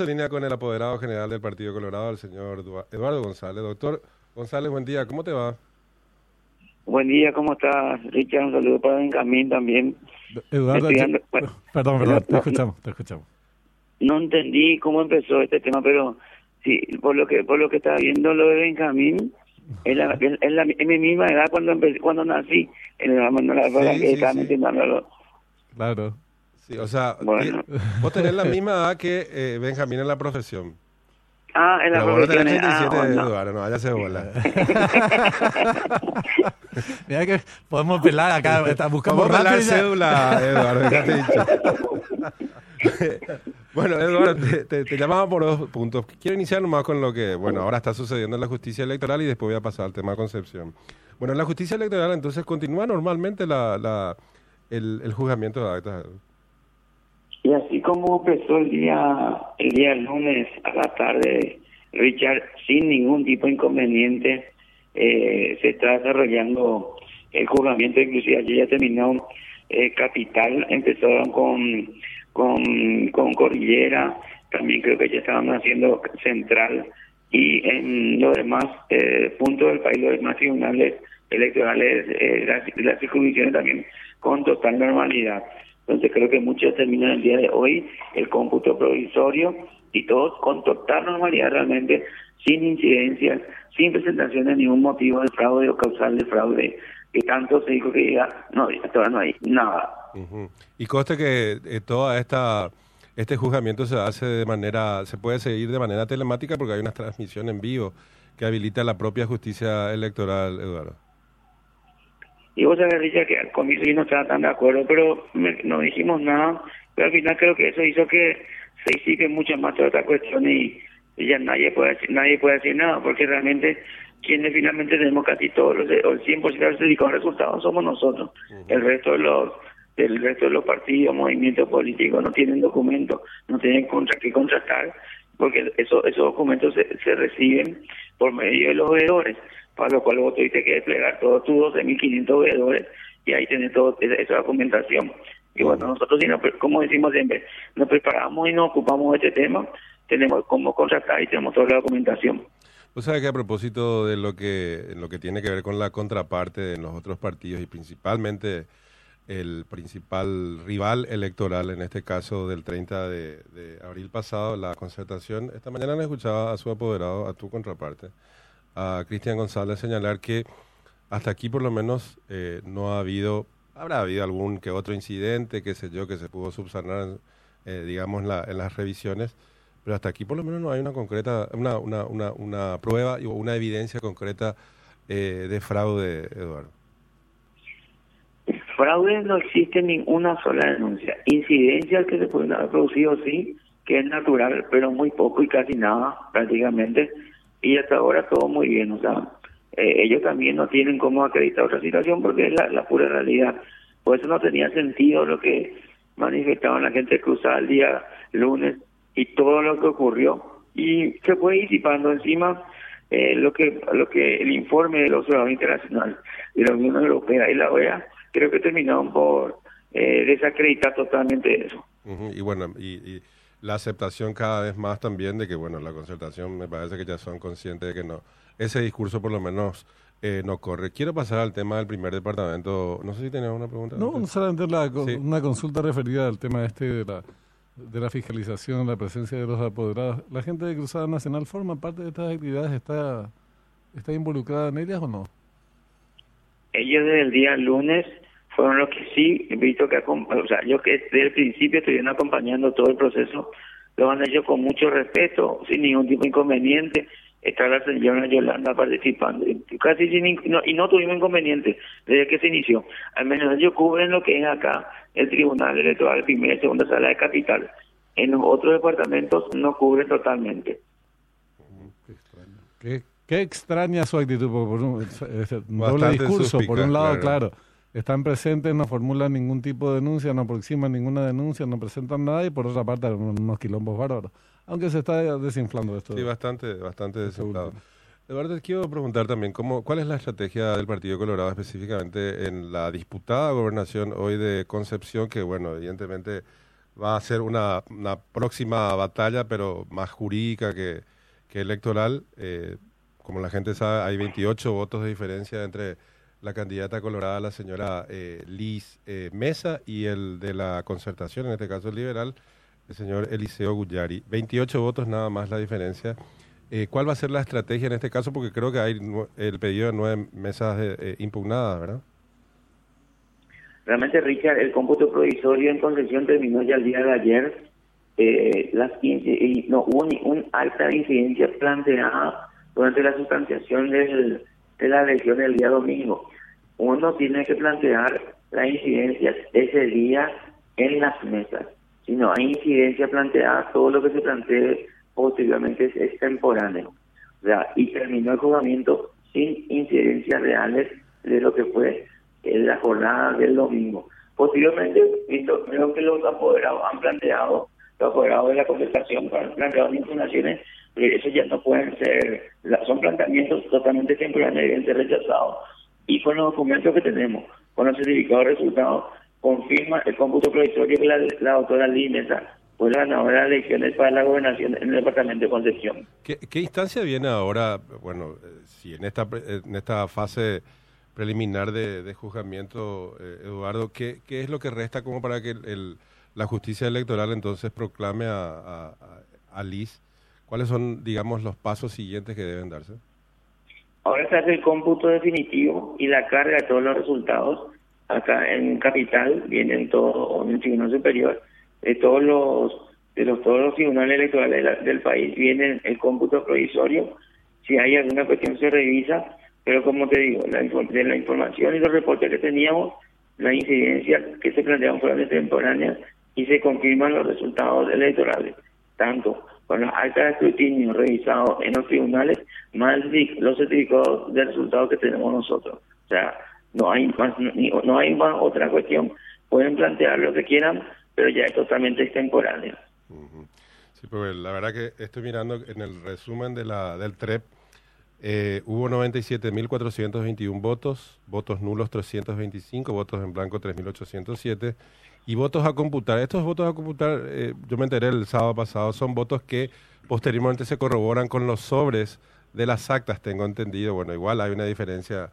En línea con el apoderado general del Partido Colorado, el señor Eduardo González. Doctor González, buen día, ¿cómo te va? Buen día, ¿cómo estás, Richard? Un saludo para Benjamín también. Eduardo, perdón, perdón, te escuchamos, te escuchamos. No entendí cómo empezó este tema, pero sí, por lo que por lo que estaba viendo lo de Benjamín, es, la, es, la, es mi misma edad cuando empecé, cuando nací, en la, la, sí, que sí, Claro. Sí, o sea, bueno. vos tenés la misma edad que eh, Benjamín en la profesión. Ah, en la Pero profesión. Vos tenés 37 ah, de no. Eduardo, no, vaya se bola. Mira que podemos pelar acá, buscamos Vamos a rápido pelar cédula, Eduardo, ya te he dicho. bueno, Eduardo, te, te, te, llamaba por dos puntos. Quiero iniciar nomás con lo que, bueno, ahora está sucediendo en la justicia electoral y después voy a pasar al tema de Concepción. Bueno, en la justicia electoral entonces continúa normalmente la, la, el, el juzgamiento de actas. Y así como empezó el día, el día lunes a la tarde, Richard, sin ningún tipo de inconveniente, eh, se está desarrollando el juzgamiento, inclusive ayer ya terminó eh, Capital, empezaron con, con, con Cordillera, también creo que ya estaban haciendo Central, y en los demás eh, puntos del país, los demás tribunales electorales, eh, las, las circunstancias también con total normalidad. Entonces creo que muchos terminan el día de hoy el cómputo provisorio y todos con total normalidad realmente, sin incidencias, sin presentación de ningún motivo de fraude o causal de fraude, que tanto se dijo que diga, no, todavía no hay nada. Y conste que eh, toda esta este juzgamiento se hace de manera, se puede seguir de manera telemática porque hay una transmisión en vivo que habilita la propia justicia electoral, Eduardo. Y vos sabés, Richard, que comienzo yo no estaba tan de acuerdo, pero me, no dijimos nada. Pero al final creo que eso hizo que se hicique mucho más toda esta cuestión y, y, ya nadie puede, decir, nadie puede decir nada, porque realmente quienes finalmente tenemos casi todos los, el 100% de los dedicados resultados somos nosotros. Uh -huh. El resto de los del resto de los partidos, movimientos políticos no tienen documentos, no tienen contra qué contratar, porque eso, esos documentos se, se reciben por medio de los veedores para lo cual vos tuviste que desplegar todos tus 12.500 veedores y ahí tenés toda esa documentación. Y bueno, nosotros, como decimos siempre, nos preparamos y nos ocupamos de este tema, tenemos cómo contratar y tenemos toda la documentación. O sea que a propósito de lo que, lo que tiene que ver con la contraparte en los otros partidos y principalmente el principal rival electoral, en este caso del 30 de, de abril pasado, la concertación, esta mañana le escuchaba a su apoderado, a tu contraparte, a Cristian González señalar que hasta aquí por lo menos eh, no ha habido, habrá habido algún que otro incidente, qué sé yo, que se pudo subsanar, eh, digamos, la, en las revisiones, pero hasta aquí por lo menos no hay una concreta, una, una, una, una prueba o una evidencia concreta eh, de fraude, Eduardo. Fraude no existe ninguna sola denuncia. Incidencias que se pueden haber producido, sí, que es natural, pero muy poco y casi nada, prácticamente y hasta ahora todo muy bien, o sea, eh, ellos también no tienen cómo acreditar otra situación porque es la, la, pura realidad. Por eso no tenía sentido lo que manifestaban la gente cruzada el día lunes y todo lo que ocurrió y se fue disipando encima eh, lo que lo que el informe del Observador Internacional de la Unión Europea y la OEA creo que terminaron por eh, desacreditar totalmente eso. Y bueno, y la aceptación cada vez más también de que, bueno, la concertación me parece que ya son conscientes de que no, ese discurso por lo menos eh, no corre. Quiero pasar al tema del primer departamento. No sé si tenía una pregunta. No, solamente la, sí. una consulta referida al tema este de la, de la fiscalización, la presencia de los apoderados. ¿La gente de Cruzada Nacional forma parte de estas actividades? ¿Está, está involucrada en ellas o no? Ellos desde el día lunes fueron los que sí, visto que, o sea, yo que desde el principio estuvieron acompañando todo el proceso, lo han hecho con mucho respeto, sin ningún tipo de inconveniente. Está la señora Yolanda participando, casi sin, no, y no tuvimos inconveniente desde que se inició. Al menos ellos cubren lo que es acá el Tribunal Electoral, primera y segunda sala de capital. En los otros departamentos no cubre totalmente. Qué extraño. Qué, qué extraña su actitud, por un, doble discurso, por un lado, claro. claro están presentes, no formulan ningún tipo de denuncia, no aproximan ninguna denuncia, no presentan nada y por otra parte unos quilombos bárbaros. Aunque se está desinflando esto. Sí, bastante, bastante desinflado. Eduardo, quiero preguntar también, ¿cómo, ¿cuál es la estrategia del Partido Colorado específicamente en la disputada gobernación hoy de Concepción? Que, bueno, evidentemente va a ser una, próxima batalla, pero más jurídica que, electoral. Eh, como la gente sabe, hay 28 votos de diferencia entre la candidata colorada, la señora eh, Liz eh, Mesa, y el de la concertación, en este caso el liberal, el señor Eliseo Gullari. 28 votos nada más la diferencia. Eh, ¿Cuál va a ser la estrategia en este caso? Porque creo que hay el pedido de nueve mesas impugnadas, ¿verdad? Realmente, Richard, el cómputo provisorio en concesión terminó ya el día de ayer. las y no, hubo un, alta incidencia planteada durante la sustanciación del de la elección del día domingo. Uno tiene que plantear la incidencia ese día en las mesas. Si no hay incidencia planteada, todo lo que se plantee posteriormente es extemporáneo. O sea, y terminó el juzgamiento sin incidencias reales de lo que fue en la jornada del domingo. Posteriormente, creo que los apoderados han planteado, los apoderados de la conversación han planteado impugnaciones eso ya no pueden ser, son planteamientos totalmente temporales y rechazados. Y con los documentos que tenemos, con los certificados de resultados, confirma el cómputo provisorio que la, la doctora Linesa fue la ganadora de elecciones para la gobernación en el departamento de Concepción. ¿Qué, instancia viene ahora, bueno, si en esta, en esta fase preliminar de, juzgamiento, eh, Eduardo, ¿qué, ¿qué es lo que resta como para que el, la justicia electoral entonces proclame a, a, a Liz ¿Cuáles son, digamos, los pasos siguientes que deben darse? Ahora se hace el cómputo definitivo y la carga de todos los resultados. Acá en Capital vienen todos, en el Tribunal Superior, de todos los de los todos los tribunales electorales del país viene el cómputo provisorio. Si hay alguna cuestión se revisa, pero como te digo, la, de la información y los reportes que teníamos, la incidencia que se planteaban fueron temporáneas y se confirman los resultados electorales, tanto con los actas de escrutinio revisados en los tribunales, más los certificados de resultados que tenemos nosotros. O sea, no hay más, no hay más otra cuestión. Pueden plantear lo que quieran, pero ya es totalmente extemporáneo. Sí, pues la verdad que estoy mirando en el resumen de la del TREP, eh, hubo 97.421 votos, votos nulos 325, votos en blanco 3.807 y votos a computar. Estos votos a computar, eh, yo me enteré el sábado pasado, son votos que posteriormente se corroboran con los sobres de las actas, tengo entendido. Bueno, igual hay una diferencia.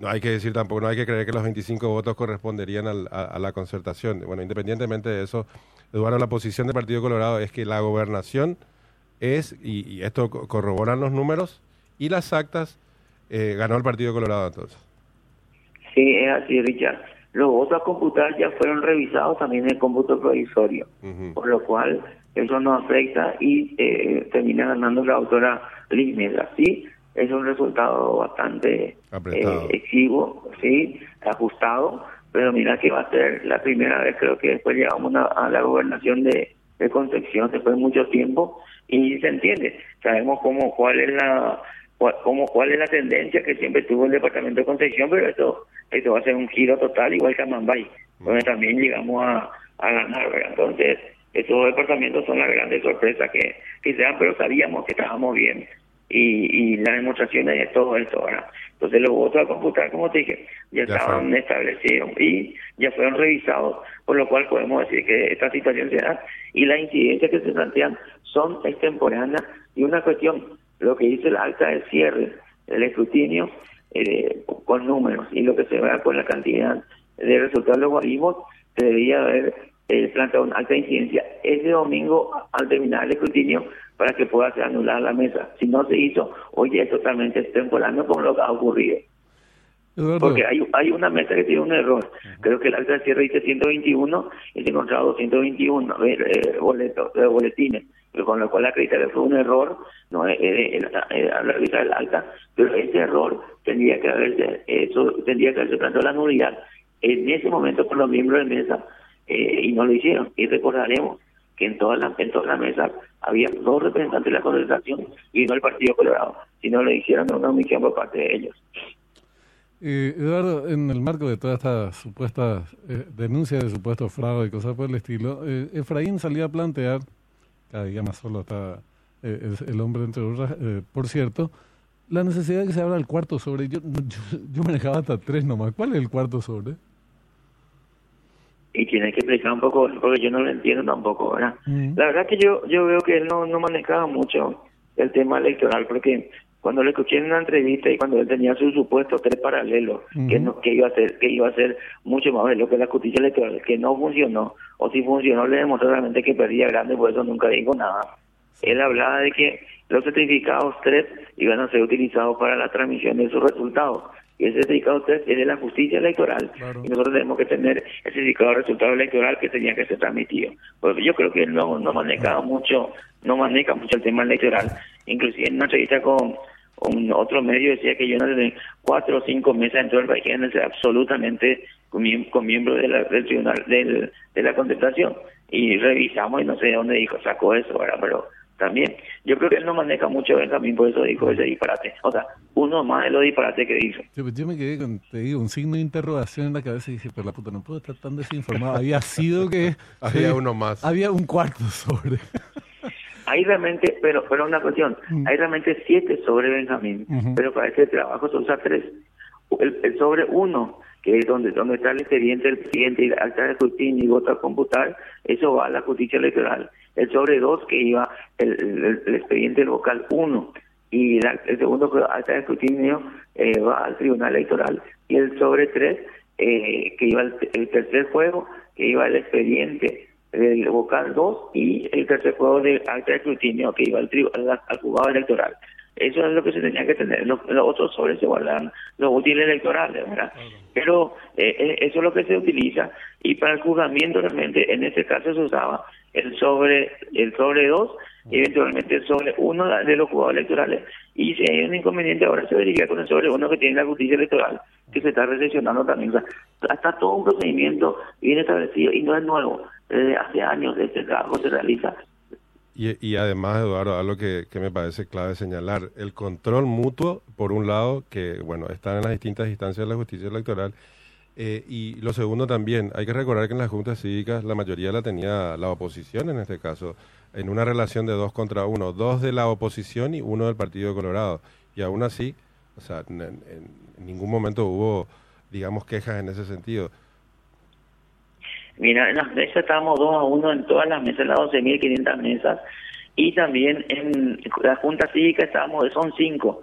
No hay que decir tampoco, no hay que creer que los 25 votos corresponderían a, la concertación. Bueno, independientemente de eso, Eduardo, la posición del Partido Colorado es que la gobernación es, y, esto corroboran los números, y las actas eh, ganó el Partido Colorado entonces. Sí, es así, Richard. Los votos a computar ya fueron revisados también en el cómputo provisorio, por lo cual eso no afecta y eh, termina ganando la autora Liz Sí, es un resultado bastante eh, exiguo, sí, ajustado, pero mira que va a ser la primera vez, creo que después llegamos a, la gobernación de, de Concepción después de mucho tiempo y se entiende, sabemos cómo cuál es la cuál, cuál es la tendencia que siempre tuvo el departamento de Concepción, pero esto esto va a ser un giro total, igual que a Mambay, donde también llegamos a, ganar, Entonces, estos departamentos son las grandes sorpresas que, que se dan, pero sabíamos que estábamos bien. Y, y las demostraciones de todo esto, ¿verdad? Entonces, los votos a computar, como te dije, ya, estaban establecidos y ya fueron revisados, por lo cual podemos decir que esta situación se da y las incidencias que se plantean son extemporáneas y una cuestión, lo que dice el alta del cierre del escrutinio eh, con números y lo que se vea con la cantidad de resultados de los se debería haber eh, planteado una alta incidencia ese domingo al terminar el escrutinio para que pueda ser anulada la mesa. Si no se hizo, hoy es totalmente extemporáneo como lo que ha ocurrido. Porque hay, hay una mesa que tiene un error. Creo que el acta de cierre dice 121 y se encontrado 221 eh, boletos, eh, boletines con lo cual acredita que fue un error, no eh, eh, eh, la revista del alta, pero ese error tendría que haberse, eso tendría que haberse planteado la nulidad en ese momento por los miembros de mesa y no lo hicieron. Y recordaremos que en todas las en toda la mesa había dos representantes de la concentración y no el Partido Colorado, si no lo hicieron una omisión por parte de ellos. Eduardo, en el marco de todas estas supuestas denuncias de supuesto fraude y cosas por el estilo, Efraín salía a plantear cada día más solo está eh, el hombre entre otras. Eh, por cierto, la necesidad de que se abra el cuarto sobre. Yo, yo, manejaba hasta tres nomás. ¿Cuál es el cuarto sobre? y tiene que explicar un poco, porque yo no lo entiendo tampoco, ¿verdad? La verdad que yo yo veo que él no, no manejaba mucho el tema electoral, porque cuando le escuché en una entrevista y cuando él tenía su supuesto tres paralelos, que no, que iba a ser, que iba a ser mucho más de lo que la justicia electoral, que no funcionó, o si funcionó le demostró realmente que perdía grande, por eso nunca dijo nada. Él hablaba de que los certificados tres iban a ser utilizados para la transmisión de sus resultados. Y ese certificado tres es de la justicia electoral. Y nosotros tenemos que tener ese certificado de resultado electoral que tenía que ser transmitido. Pues yo creo que él no, no maneja mucho, no maneja mucho el tema electoral. Inclusive en una entrevista con un otro medio decía que yo no desde cuatro o cinco meses dentro del país ser absolutamente con, miembro de la, del tribunal del, de la contestación. Y revisamos y no sé de dónde dijo sacó eso ahora pero también yo creo que él no maneja mucho Benjamín por eso dijo ese disparate. O sea uno más de los disparates que dijo yo, yo me quedé con te digo un signo de interrogación en la cabeza y dije pero la puta no puedo estar tan desinformado había sido que había uno más. había un cuarto sobre hay realmente, pero pero una cuestión, mm. hay realmente siete sobre Benjamín, pero para ese trabajo se usa tres. El, sobre uno, que es donde donde está el expediente del cliente y acta de escrutinio y vota a computar, eso va a la justicia electoral. El sobre dos, que iba el, expediente local uno, y el segundo, acta de escrutinio, eh, va al tribunal electoral. Y el sobre tres, eh, que iba el, el tercer juego, que iba el expediente el vocal 2 y el tercer juego de acta de escrutinio que iba al, al, juzgado electoral. Eso es lo que se tenía que tener. Los, otros sobres se guardan los útiles electorales, ¿verdad? Pero eh, eh, eso es lo que se utiliza y para el juzgamiento realmente en este caso se usaba el sobre el sobre 2 y eventualmente el sobre 1 de los juzgados electorales. Y si hay un inconveniente ahora se verifica con el sobre 1 que tiene la justicia electoral que se está recepcionando también. O sea, está todo un procedimiento bien establecido y no es nuevo desde hace años este trabajo se realiza. Y, además, Eduardo, algo que, que me parece clave señalar, el control mutuo, por un lado, que bueno, está en las distintas instancias de la justicia electoral, eh, y lo segundo también, hay que recordar que en las juntas cívicas la mayoría la tenía la oposición en este caso, en una relación de dos contra uno, dos de la oposición y uno del Partido Colorado. Y aún así, o sea, en ningún momento hubo, digamos, quejas en ese sentido. Mira, en las mesas estábamos dos a uno en todas las mesas, las 12.500 mesas, y también en la Junta Cívica estábamos, son cinco,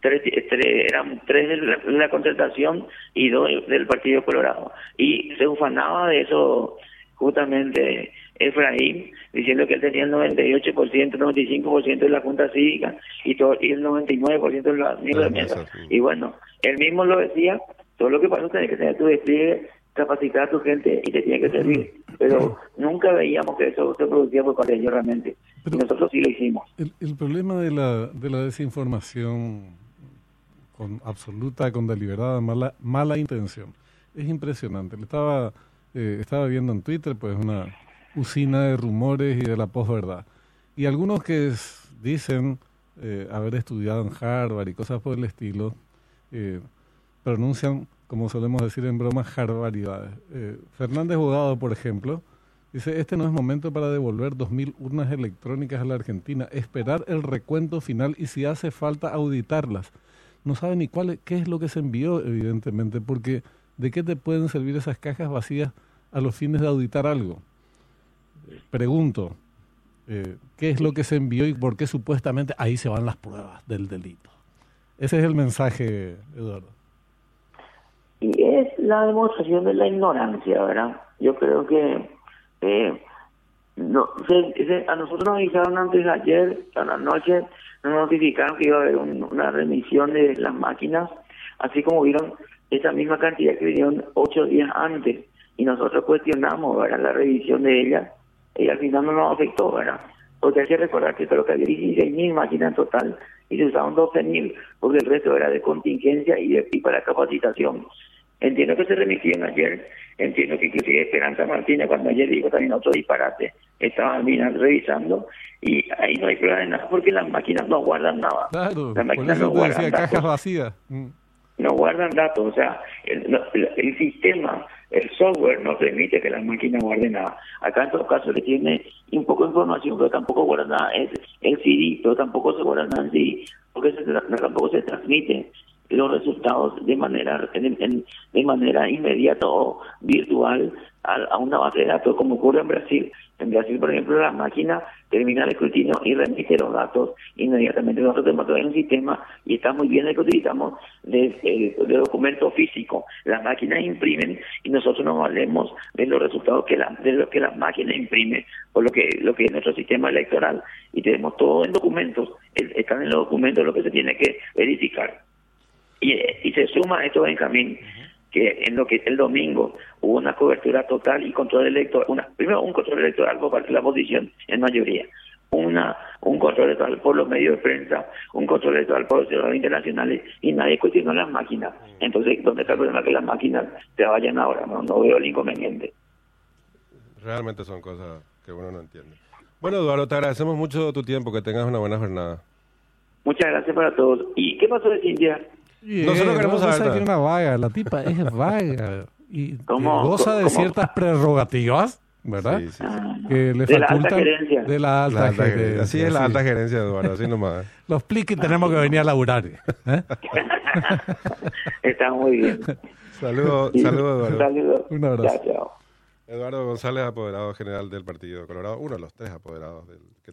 tres, eran tres de la, concertación y dos del Partido Colorado. Y se ufanaba de eso justamente Efraín, diciendo que él tenía el 98%, 95% de la Junta Cívica y, todo, y el 99% de la de mesa. Y bueno, él mismo lo decía, todo lo que pasa es que tener tu despliegue capacitar a tu gente y te tiene que servir. Pero nunca veíamos que eso se producía por parte de ellos realmente. y nosotros sí lo hicimos. El, problema de la, de la desinformación con absoluta, con deliberada mala, mala intención es impresionante. Le estaba, eh, estaba viendo en Twitter pues una usina de rumores y de la posverdad. Y algunos que dicen eh, haber estudiado en Harvard y cosas por el estilo, eh, pronuncian como solemos decir en broma, barbaridades. Eh, Fernández Bogado, por ejemplo, dice, este no es momento para devolver 2.000 urnas electrónicas a la Argentina, esperar el recuento final y si hace falta auditarlas. No sabe ni cuál, qué es lo que se envió, evidentemente, porque ¿de qué te pueden servir esas cajas vacías a los fines de auditar algo? Pregunto, eh, ¿qué es lo que se envió y por qué supuestamente ahí se van las pruebas del delito? Ese es el mensaje, Eduardo es la demostración de la ignorancia, ¿verdad? Yo creo que eh, no, a nosotros nos avisaron antes ayer, a la noche, nos notificaron que iba a haber una remisión de las máquinas, así como vieron esa misma cantidad que vinieron ocho días antes, y nosotros cuestionamos, ¿verdad? La revisión de ellas, y al final no nos afectó, ¿verdad? Porque hay que recordar que creo que había 16.000 máquinas en total, y se usaron 12.000, porque el resto era de contingencia y, de, y para capacitación. Entiendo que se remitieron ayer, entiendo que inclusive Esperanza Martínez, cuando ayer dijo también otro disparate, estaban revisando, y ahí no hay prueba de nada porque las máquinas no guardan nada. Claro, las máquinas no guardan datos. cajas vacías. Mm. No guardan datos, o sea, el, el, sistema, el software no permite que las máquinas guarden nada. Acá en todo caso le tiene un poco de información, pero tampoco guarda nada. Es el CD, pero tampoco se guarda nada en CD, porque tampoco se transmite los resultados de manera de manera inmediata o virtual a, una base de datos como ocurre en Brasil. En Brasil, por ejemplo, la máquina termina el escrutinio y remite los datos inmediatamente. Nosotros tenemos todo un sistema y está muy bien el que utilizamos de, documento físico. Las máquinas imprimen y nosotros nos valemos de los resultados que la, de lo que la máquina imprime o lo que, lo que es nuestro sistema electoral. Y tenemos todo en documentos. Están en los documentos lo que se tiene que verificar. Y, y se suma esto, Benjamín, que en lo que el domingo hubo una cobertura total y control electoral, una, primero un control electoral por parte de la oposición en mayoría, una un control electoral por los medios de prensa, un control electoral por los ciudadanos internacionales y nadie cuestionó las máquinas. Entonces, ¿dónde está el problema que las máquinas se vayan ahora? No, no veo el inconveniente. Realmente son cosas que uno no entiende. Bueno, Eduardo, te agradecemos mucho tu tiempo, que tengas una buena jornada. Muchas gracias para todos. ¿Y qué pasó de Cintia? Nosotros queremos saber. que una vaga, la tipa es vaga y goza de ciertas prerrogativas, ¿verdad? Sí, sí, Que le de la alta gerencia. De la alta, gerencia. Así es la alta gerencia, Eduardo, así nomás. Los pliques tenemos que venir a laburar. ¿eh? Está muy bien. Saludos, saludos, Eduardo. Saludos. Un abrazo. Eduardo González, apoderado general del Partido Colorado, uno de los tres apoderados del que